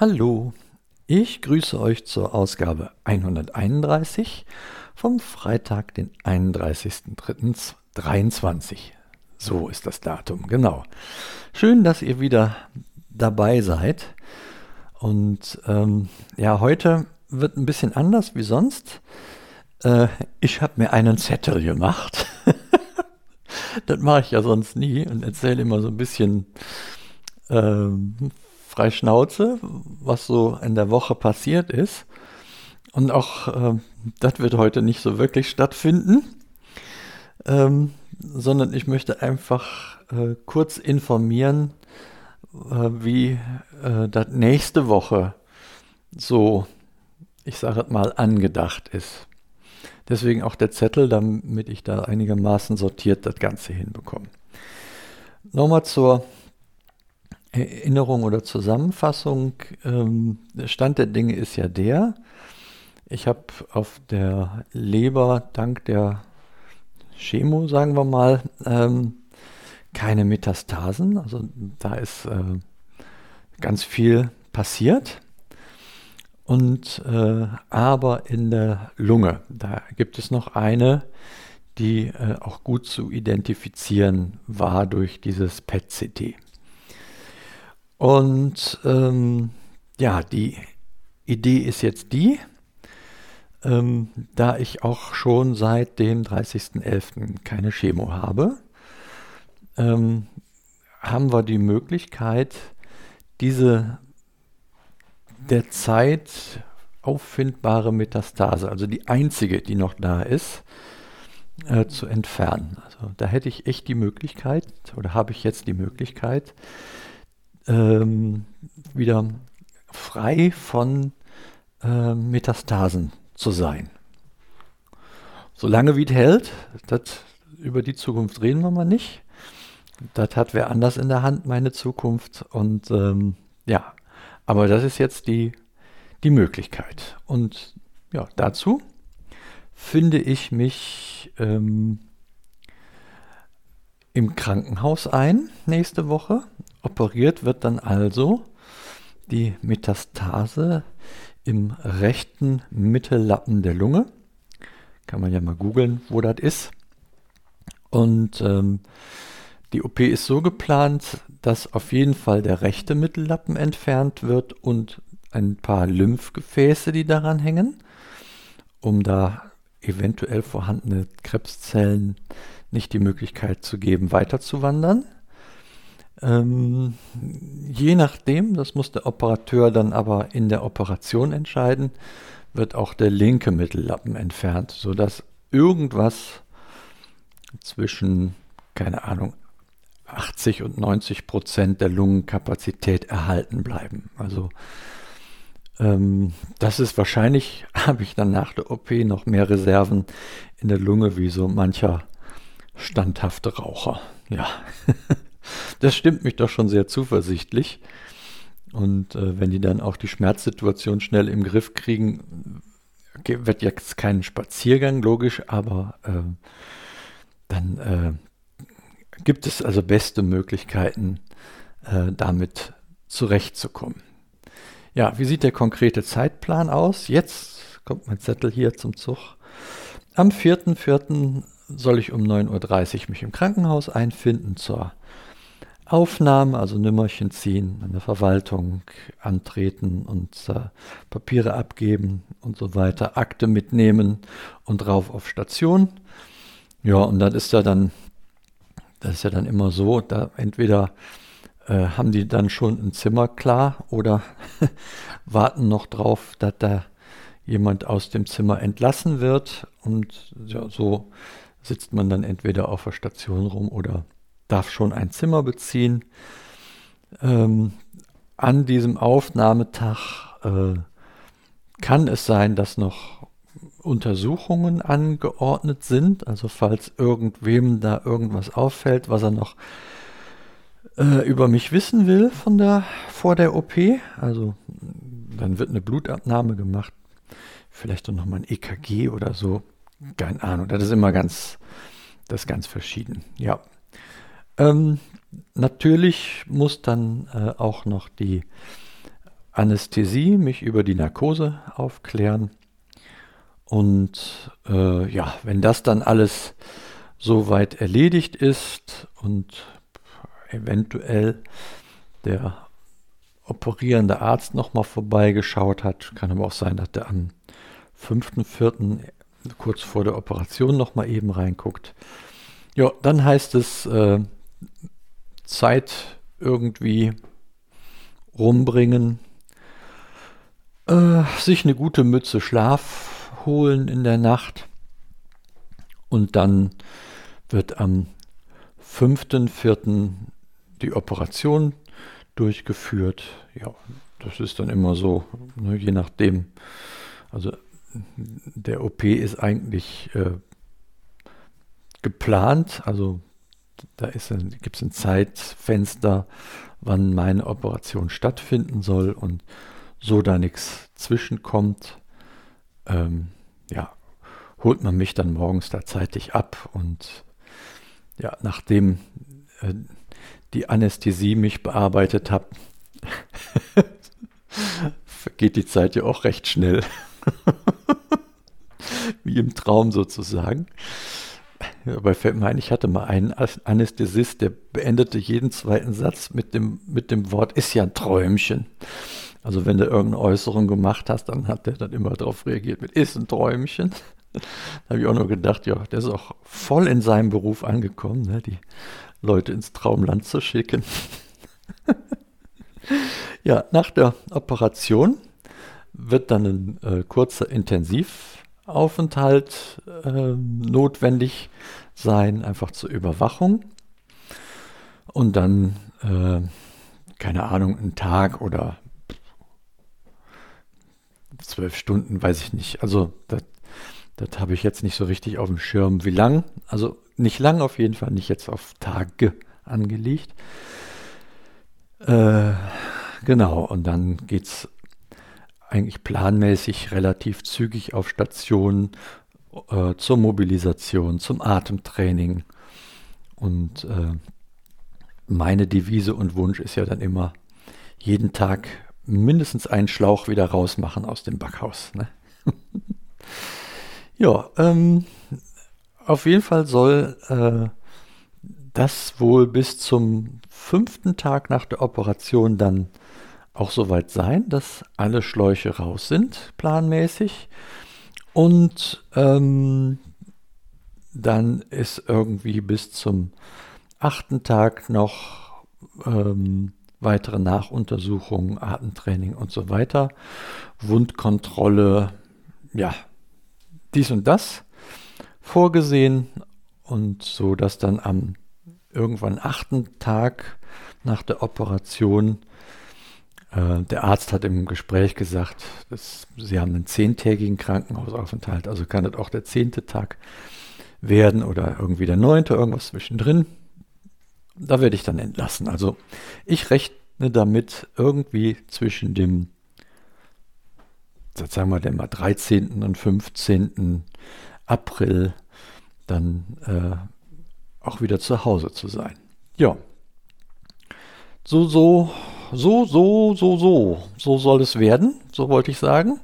Hallo, ich grüße euch zur Ausgabe 131 vom Freitag, den 31.03.23. So ist das Datum, genau. Schön, dass ihr wieder dabei seid. Und ähm, ja, heute wird ein bisschen anders wie sonst. Äh, ich habe mir einen Zettel gemacht. das mache ich ja sonst nie und erzähle immer so ein bisschen ähm, frei Schnauze, was so in der Woche passiert ist. Und auch äh, das wird heute nicht so wirklich stattfinden, ähm, sondern ich möchte einfach äh, kurz informieren, äh, wie äh, das nächste Woche so, ich sage mal, angedacht ist. Deswegen auch der Zettel, damit ich da einigermaßen sortiert das Ganze hinbekomme. Nochmal zur Erinnerung oder Zusammenfassung. Ähm, der Stand der Dinge ist ja der, ich habe auf der Leber dank der Chemo, sagen wir mal, ähm, keine Metastasen. Also da ist äh, ganz viel passiert. Und äh, aber in der Lunge, da gibt es noch eine, die äh, auch gut zu identifizieren war durch dieses PET-CT. Und ähm, ja, die Idee ist jetzt die, ähm, da ich auch schon seit dem 30.11. keine Chemo habe, ähm, haben wir die Möglichkeit, diese derzeit auffindbare Metastase, also die einzige, die noch da ist, äh, zu entfernen. Also da hätte ich echt die Möglichkeit, oder habe ich jetzt die Möglichkeit, ähm, wieder frei von äh, Metastasen zu sein. Solange wie es hält, das, über die Zukunft reden wir mal nicht. Das hat wer anders in der Hand, meine Zukunft. Und ähm, ja, aber das ist jetzt die, die Möglichkeit. Und ja, dazu finde ich mich ähm, im Krankenhaus ein nächste Woche. Operiert wird dann also die Metastase im rechten Mittellappen der Lunge. Kann man ja mal googeln, wo das ist. Und ähm, die OP ist so geplant, dass auf jeden Fall der rechte Mittellappen entfernt wird und ein paar Lymphgefäße, die daran hängen, um da eventuell vorhandene Krebszellen nicht die Möglichkeit zu geben, weiterzuwandern. Ähm, je nachdem, das muss der Operateur dann aber in der Operation entscheiden, wird auch der linke Mittellappen entfernt, sodass irgendwas zwischen, keine Ahnung, 80 und 90 Prozent der Lungenkapazität erhalten bleiben. Also ähm, das ist wahrscheinlich, habe ich dann nach der OP noch mehr Reserven in der Lunge wie so mancher standhafte Raucher. Ja. das stimmt mich doch schon sehr zuversichtlich. Und äh, wenn die dann auch die Schmerzsituation schnell im Griff kriegen, wird jetzt kein Spaziergang, logisch, aber äh, dann äh, gibt es also beste Möglichkeiten, äh, damit zurechtzukommen. Ja, wie sieht der konkrete Zeitplan aus? Jetzt kommt mein Zettel hier zum Zug. Am 4.4. soll ich um 9.30 Uhr mich im Krankenhaus einfinden zur Aufnahme, also Nimmerchen ziehen, an der Verwaltung antreten und äh, Papiere abgeben und so weiter, Akte mitnehmen und rauf auf Station. Ja, und dann ist ja dann, das ist ja dann immer so, da entweder äh, haben die dann schon ein Zimmer klar oder warten noch drauf, dass da jemand aus dem Zimmer entlassen wird und ja, so sitzt man dann entweder auf der Station rum oder darf schon ein Zimmer beziehen. Ähm, an diesem Aufnahmetag äh, kann es sein, dass noch Untersuchungen angeordnet sind. Also falls irgendwem da irgendwas auffällt, was er noch äh, über mich wissen will von der, vor der OP. Also dann wird eine Blutabnahme gemacht. Vielleicht auch nochmal ein EKG oder so. Keine Ahnung. Das ist immer ganz, das ist ganz verschieden. Ja. Ähm, natürlich muss dann äh, auch noch die Anästhesie, mich über die Narkose aufklären. Und äh, ja, wenn das dann alles soweit erledigt ist und eventuell der operierende Arzt nochmal vorbeigeschaut hat, kann aber auch sein, dass der am 5.4. kurz vor der Operation nochmal eben reinguckt. Ja, dann heißt es äh, Zeit irgendwie rumbringen, äh, sich eine gute Mütze Schlaf holen in der Nacht und dann wird am 5.4. die Operation durchgeführt. Ja, das ist dann immer so, ne, je nachdem. Also der OP ist eigentlich äh, geplant, also da gibt es ein Zeitfenster, wann meine Operation stattfinden soll und so da nichts zwischenkommt, ähm, ja, holt man mich dann morgens da zeitig ab und ja, nachdem äh, die Anästhesie mich bearbeitet hat, vergeht die Zeit ja auch recht schnell. Wie im Traum sozusagen. Mir ein, ich hatte mal einen Anästhesist, der beendete jeden zweiten Satz mit dem, mit dem Wort, ist ja ein Träumchen. Also wenn du irgendeine Äußerung gemacht hast, dann hat der dann immer darauf reagiert mit, ist ein Träumchen. Da habe ich auch nur gedacht, ja, der ist auch voll in seinem Beruf angekommen, ne, die Leute ins Traumland zu schicken. ja, nach der Operation wird dann ein äh, kurzer Intensivaufenthalt äh, notwendig sein, einfach zur Überwachung. Und dann, äh, keine Ahnung, ein Tag oder zwölf Stunden, weiß ich nicht. Also das, das habe ich jetzt nicht so richtig auf dem Schirm, wie lang. Also nicht lang auf jeden Fall, nicht jetzt auf Tage angelegt. Äh, genau, und dann geht es eigentlich planmäßig relativ zügig auf Stationen äh, zur Mobilisation, zum Atemtraining. Und äh, meine Devise und Wunsch ist ja dann immer, jeden Tag mindestens einen Schlauch wieder rausmachen aus dem Backhaus. Ne? ja, ähm, auf jeden Fall soll äh, das wohl bis zum fünften Tag nach der Operation dann auch soweit sein, dass alle Schläuche raus sind, planmäßig. Und ähm, dann ist irgendwie bis zum achten Tag noch ähm, weitere Nachuntersuchungen, Atemtraining und so weiter, Wundkontrolle, ja, dies und das vorgesehen und so, dass dann am irgendwann achten Tag nach der Operation äh, der Arzt hat im Gespräch gesagt, dass sie haben einen zehntägigen Krankenhausaufenthalt, also kann das auch der zehnte Tag werden oder irgendwie der neunte, irgendwas zwischendrin da werde ich dann entlassen. Also ich rechne damit irgendwie zwischen dem, sagen wir mal, 13. und 15. April dann äh, auch wieder zu Hause zu sein. Ja. So, so, so, so, so, so, so soll es werden, so wollte ich sagen.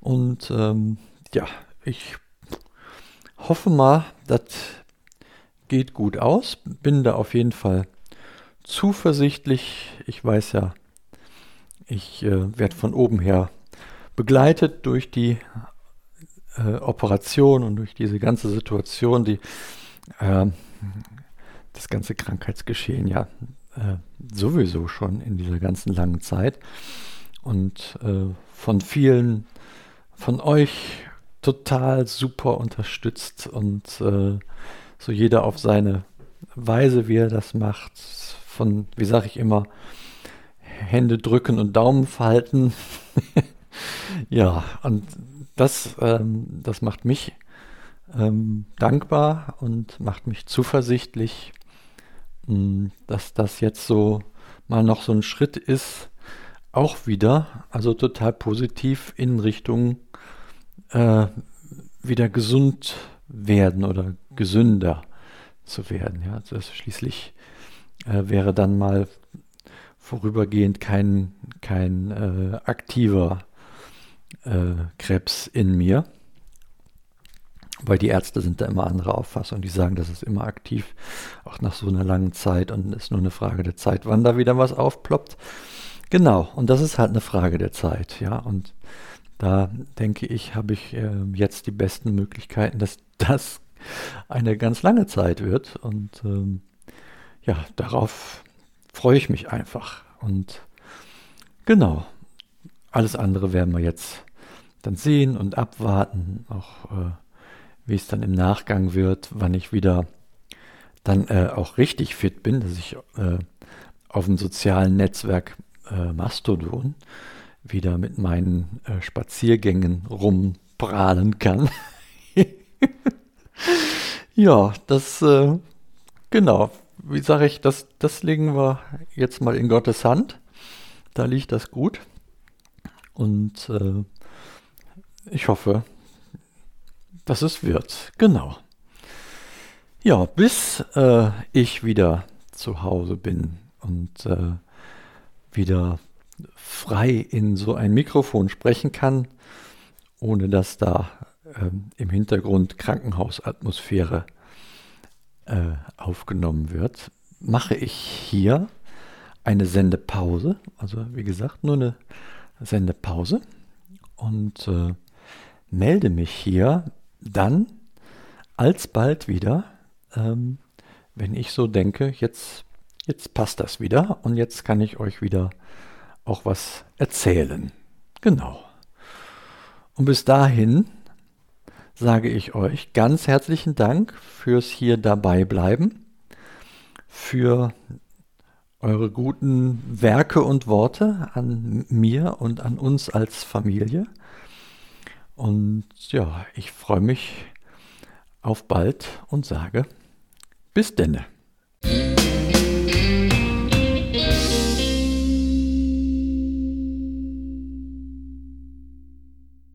Und ähm, ja, ich hoffe mal, dass geht gut aus. Bin da auf jeden Fall zuversichtlich. Ich weiß ja, ich äh, werde von oben her begleitet durch die äh, Operation und durch diese ganze Situation, die äh, das ganze Krankheitsgeschehen ja äh, sowieso schon in dieser ganzen langen Zeit und äh, von vielen von euch total super unterstützt und äh, so jeder auf seine Weise, wie er das macht. Von, wie sage ich immer, Hände drücken und Daumen falten. ja, und das, ähm, das macht mich ähm, dankbar und macht mich zuversichtlich, dass das jetzt so mal noch so ein Schritt ist, auch wieder, also total positiv in Richtung äh, wieder gesund werden oder gesünder zu werden. Ja, das schließlich äh, wäre dann mal vorübergehend kein, kein äh, aktiver äh, Krebs in mir. Weil die Ärzte sind da immer anderer Auffassung. Die sagen, das ist immer aktiv, auch nach so einer langen Zeit. Und ist nur eine Frage der Zeit, wann da wieder was aufploppt. Genau, und das ist halt eine Frage der Zeit, ja. Und da denke ich, habe ich äh, jetzt die besten Möglichkeiten, dass das eine ganz lange Zeit wird. Und ähm, ja, darauf freue ich mich einfach. Und genau, alles andere werden wir jetzt dann sehen und abwarten, auch äh, wie es dann im Nachgang wird, wann ich wieder dann äh, auch richtig fit bin, dass ich äh, auf dem sozialen Netzwerk äh, Mastodon wieder mit meinen äh, Spaziergängen rumprahlen kann. ja, das, äh, genau, wie sage ich, das, das legen wir jetzt mal in Gottes Hand. Da liegt das gut. Und äh, ich hoffe, dass es wird. Genau. Ja, bis äh, ich wieder zu Hause bin und äh, wieder frei in so ein Mikrofon sprechen kann, ohne dass da ähm, im Hintergrund Krankenhausatmosphäre äh, aufgenommen wird, mache ich hier eine Sendepause. Also wie gesagt, nur eine Sendepause und äh, melde mich hier dann alsbald wieder, ähm, wenn ich so denke, jetzt, jetzt passt das wieder und jetzt kann ich euch wieder auch was erzählen. Genau. Und bis dahin sage ich euch ganz herzlichen Dank fürs hier dabei bleiben, für eure guten Werke und Worte an mir und an uns als Familie. Und ja, ich freue mich auf bald und sage bis denne.